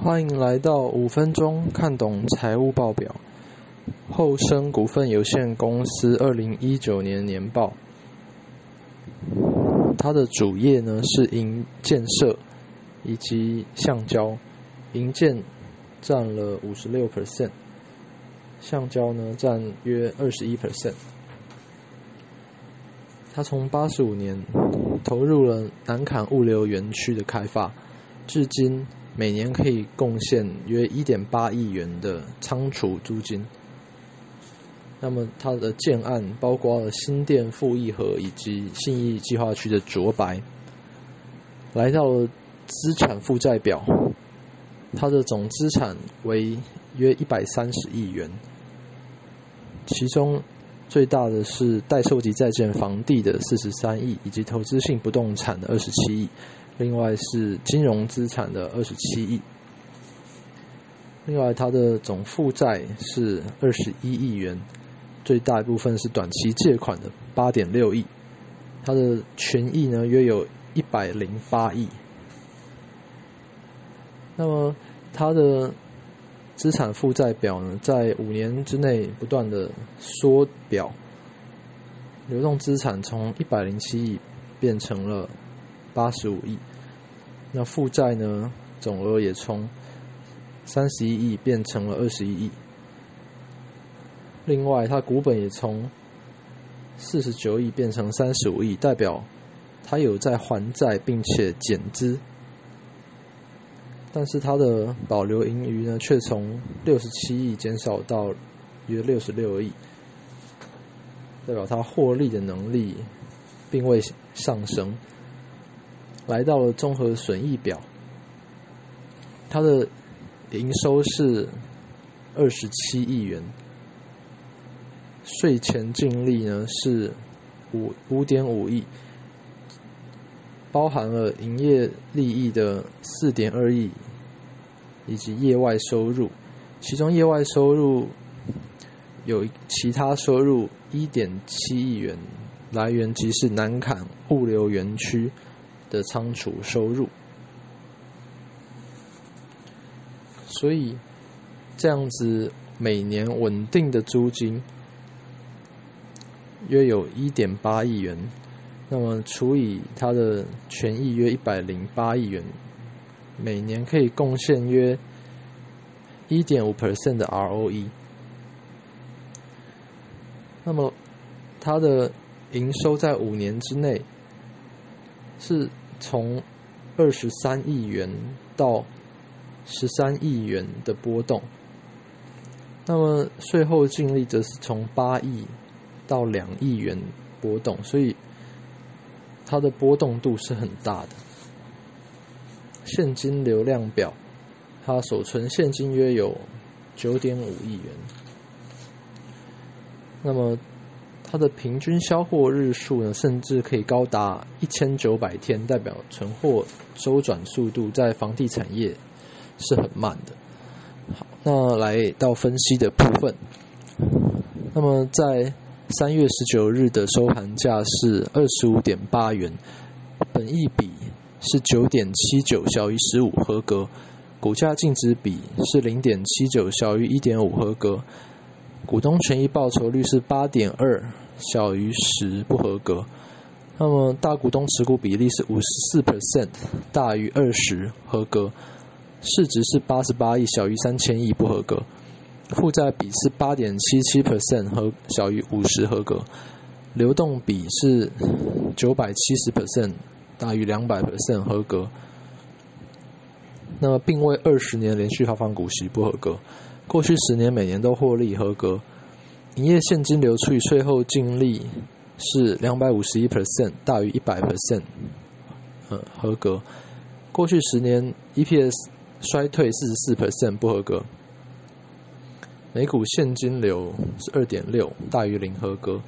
欢迎来到五分钟看懂财务报表。后生股份有限公司二零一九年年报，它的主业呢是银建设以及橡胶，银建占了五十六 percent，橡胶呢占约二十一 percent。它从八十五年投入了南坎物流园区的开发，至今。每年可以贡献约一点八亿元的仓储租金。那么它的建案包括了新店富义和以及信义计划区的卓白。来到了资产负债表，它的总资产为约一百三十亿元，其中最大的是待售及在建房地的四十三亿，以及投资性不动产的二十七亿。另外是金融资产的二十七亿，另外它的总负债是二十一亿元，最大一部分是短期借款的八点六亿，它的权益呢约有一百零八亿。那么它的资产负债表呢，在五年之内不断的缩表，流动资产从一百零七亿变成了。八十五亿，那负债呢？总额也从三十一亿变成了二十一亿。另外，它股本也从四十九亿变成三十五亿，代表它有在还债并且减资。但是它的保留盈余呢，却从六十七亿减少到约六十六亿，代表它获利的能力并未上升。来到了综合损益表，它的营收是二十七亿元，税前净利呢是五五点五亿，包含了营业利益的四点二亿，以及业外收入，其中业外收入有其他收入一点七亿元，来源即是南坎物流园区。的仓储收入，所以这样子每年稳定的租金约有一点八亿元，那么除以它的权益约一百零八亿元，每年可以贡献约一点五 percent 的 ROE，那么它的营收在五年之内。是从二十三亿元到十三亿元的波动，那么税后净利则是从八亿到两亿元波动，所以它的波动度是很大的。现金流量表，它所存现金约有九点五亿元，那么。它的平均销货日数呢，甚至可以高达一千九百天，代表存货周转速度在房地产业是很慢的。好，那来到分析的部分。那么在三月十九日的收盘价是二十五点八元，本益比是九点七九，小于十五，合格。股价净值比是零点七九，小于一点五，合格。股东权益报酬率是八点二，小于十不合格。那么大股东持股比例是五十四 percent，大于二十合格。市值是八十八亿，小于三千亿不合格。负债比是八点七七 percent 和小于五十合格。流动比是九百七十 percent，大于两百 percent 合格。那么并未二十年连续发放股息不合格。过去十年每年都获利合格，营业现金流除以税后净利是两百五十一 percent 大于一百 percent，呃合格。过去十年 EPS 衰退四十四 percent 不合格。每股现金流是二点六大于零合格。